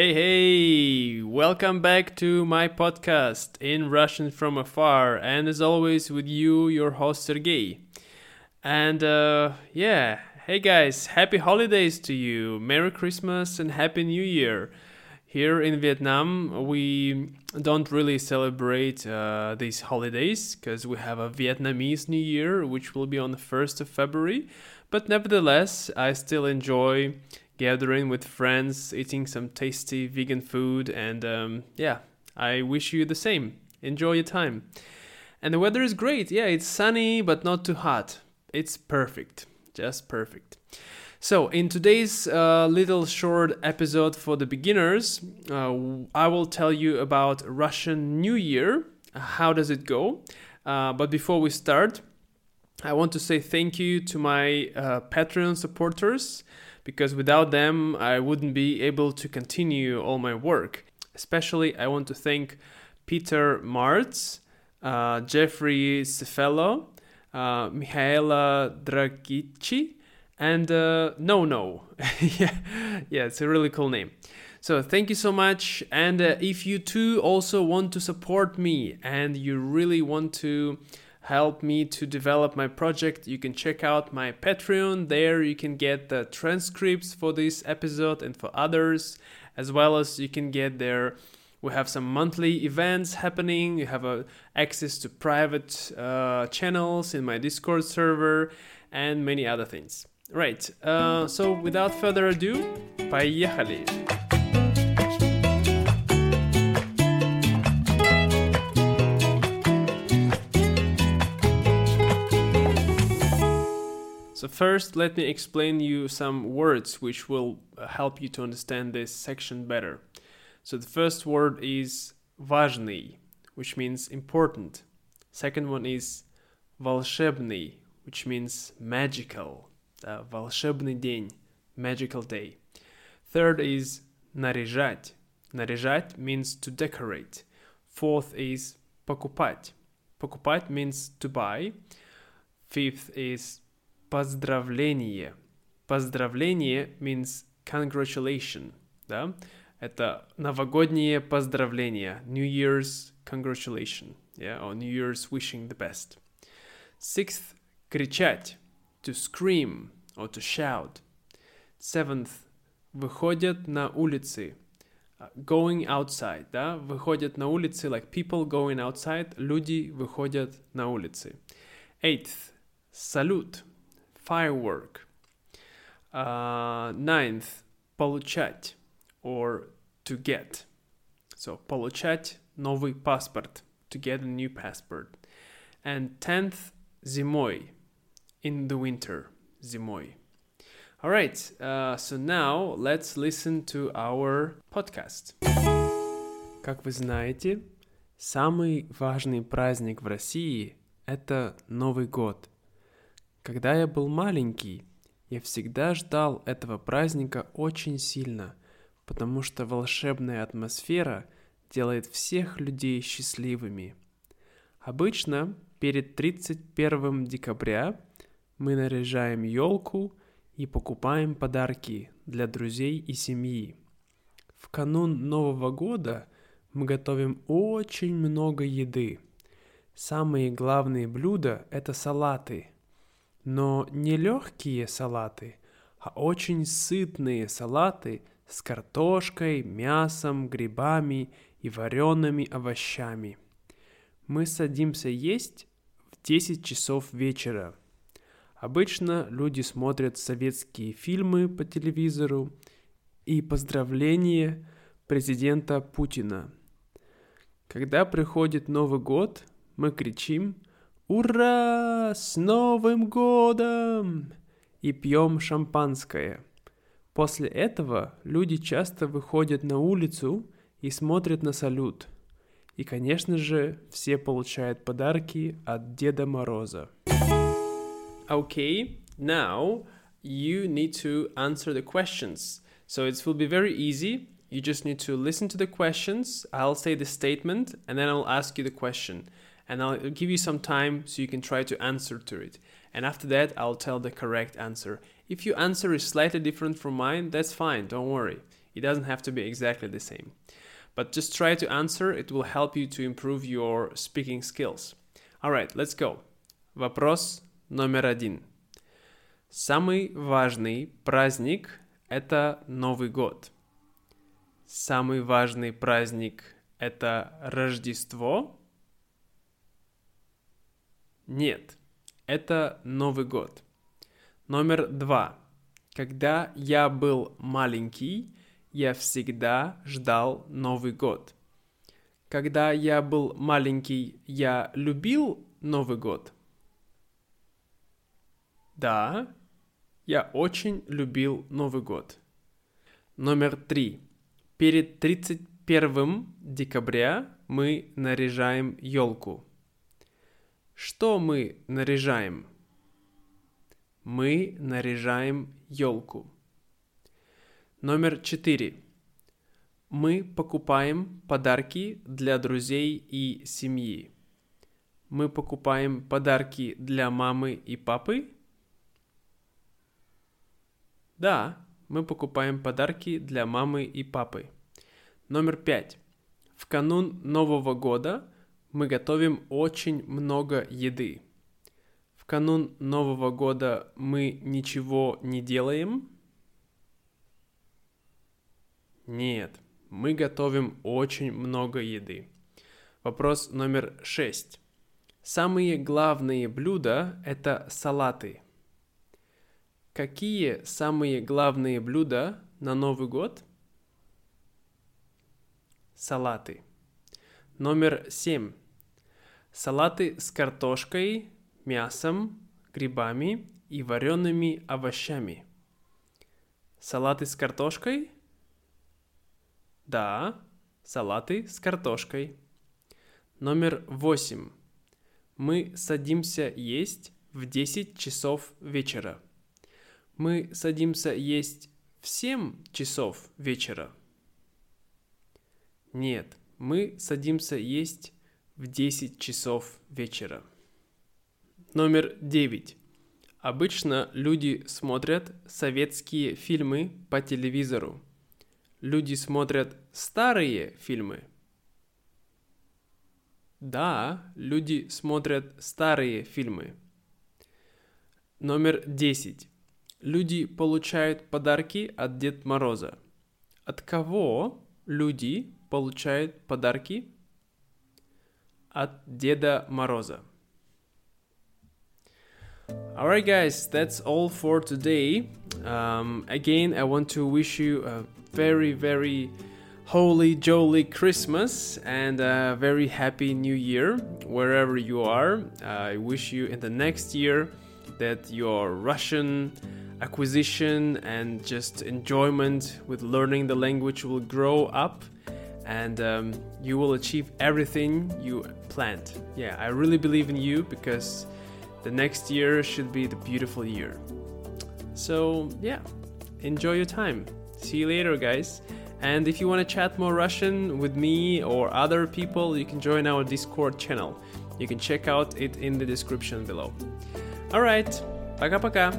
Hey, hey! Welcome back to my podcast in Russian from afar, and as always, with you, your host Sergey. And uh, yeah, hey guys, happy holidays to you! Merry Christmas and Happy New Year! Here in Vietnam, we don't really celebrate uh, these holidays because we have a Vietnamese New Year, which will be on the 1st of February. But nevertheless, I still enjoy gathering with friends, eating some tasty vegan food, and um, yeah, I wish you the same. Enjoy your time. And the weather is great. Yeah, it's sunny but not too hot. It's perfect. Just perfect. So, in today's uh, little short episode for the beginners, uh, I will tell you about Russian New Year. How does it go? Uh, but before we start, I want to say thank you to my uh, Patreon supporters because without them, I wouldn't be able to continue all my work. Especially, I want to thank Peter Martz, uh, Jeffrey Cefello, uh, Mihaela Dragici, and uh, No No. yeah, yeah, it's a really cool name. So thank you so much. And uh, if you too also want to support me and you really want to help me to develop my project, you can check out my Patreon. There you can get the transcripts for this episode and for others, as well as you can get there. We have some monthly events happening. You have uh, access to private uh, channels in my Discord server and many other things. Right, uh, so without further ado, поехали! So first, let me explain you some words which will uh, help you to understand this section better. So the first word is важный, which means important. Second one is волшебный, which means magical. Uh, волшебный день, magical day. Third is наряжать. Наряжать means to decorate. Fourth is покупать. Покупать means to buy. Fifth is поздравление. Поздравление means congratulation, да? Это новогоднее поздравление, New Year's congratulation, yeah, or New Year's wishing the best. Sixth, кричать, to scream or to shout. Seventh, выходят на улицы, going outside, да, выходят на улицы, like people going outside, люди выходят на улицы. Eighth, салют, firework. Uh, ninth, получать or to get. So получать новый паспорт, to get a new passport. And tenth, зимой, in the winter, зимой. All right, uh, so now let's listen to our podcast. Как вы знаете, самый важный праздник в России – это Новый год – когда я был маленький, я всегда ждал этого праздника очень сильно, потому что волшебная атмосфера делает всех людей счастливыми. Обычно перед 31 декабря мы наряжаем елку и покупаем подарки для друзей и семьи. В канун Нового года мы готовим очень много еды. Самые главные блюда – это салаты – но не легкие салаты, а очень сытные салаты с картошкой, мясом, грибами и вареными овощами. Мы садимся есть в 10 часов вечера. Обычно люди смотрят советские фильмы по телевизору и поздравления президента Путина. Когда приходит Новый год, мы кричим – «Ура! С Новым годом!» и пьем шампанское. После этого люди часто выходят на улицу и смотрят на салют. И, конечно же, все получают подарки от Деда Мороза. Okay, now you need to answer the questions. So it will be very easy. You just need to listen to the questions. I'll say the statement and then I'll ask you the question. and I'll give you some time so you can try to answer to it. And after that, I'll tell the correct answer. If your answer is slightly different from mine, that's fine, don't worry. It doesn't have to be exactly the same. But just try to answer, it will help you to improve your speaking skills. Alright, let's go. Вопрос номер один. Самый важный праздник – это Новый год. Самый важный праздник – это Рождество? Нет, это Новый год. Номер два. Когда я был маленький, я всегда ждал Новый год. Когда я был маленький, я любил Новый год. Да, я очень любил Новый год. Номер три. Перед 31 декабря мы наряжаем елку. Что мы наряжаем? Мы наряжаем елку. Номер четыре. Мы покупаем подарки для друзей и семьи. Мы покупаем подарки для мамы и папы. Да, мы покупаем подарки для мамы и папы. Номер пять. В канун Нового года мы готовим очень много еды. В канун Нового года мы ничего не делаем? Нет, мы готовим очень много еды. Вопрос номер шесть. Самые главные блюда – это салаты. Какие самые главные блюда на Новый год? Салаты. Номер семь. Салаты с картошкой, мясом, грибами и вареными овощами. Салаты с картошкой? Да, салаты с картошкой. Номер восемь. Мы садимся есть в 10 часов вечера. Мы садимся есть в 7 часов вечера. Нет, мы садимся есть в 10 часов вечера. Номер 9. Обычно люди смотрят советские фильмы по телевизору. Люди смотрят старые фильмы. Да, люди смотрят старые фильмы. Номер 10. Люди получают подарки от Дед Мороза. От кого люди получают подарки? от Деда Мороза. Alright, guys, that's all for today. Um, again, I want to wish you a very, very holy, jolly Christmas and a very happy new year wherever you are. I wish you in the next year that your Russian acquisition and just enjoyment with learning the language will grow up and um, you will achieve everything you planned. Yeah, I really believe in you because the next year should be the beautiful year. So, yeah, enjoy your time. See you later, guys. And if you want to chat more Russian with me or other people, you can join our Discord channel. You can check out it in the description below. Alright, пока-пока!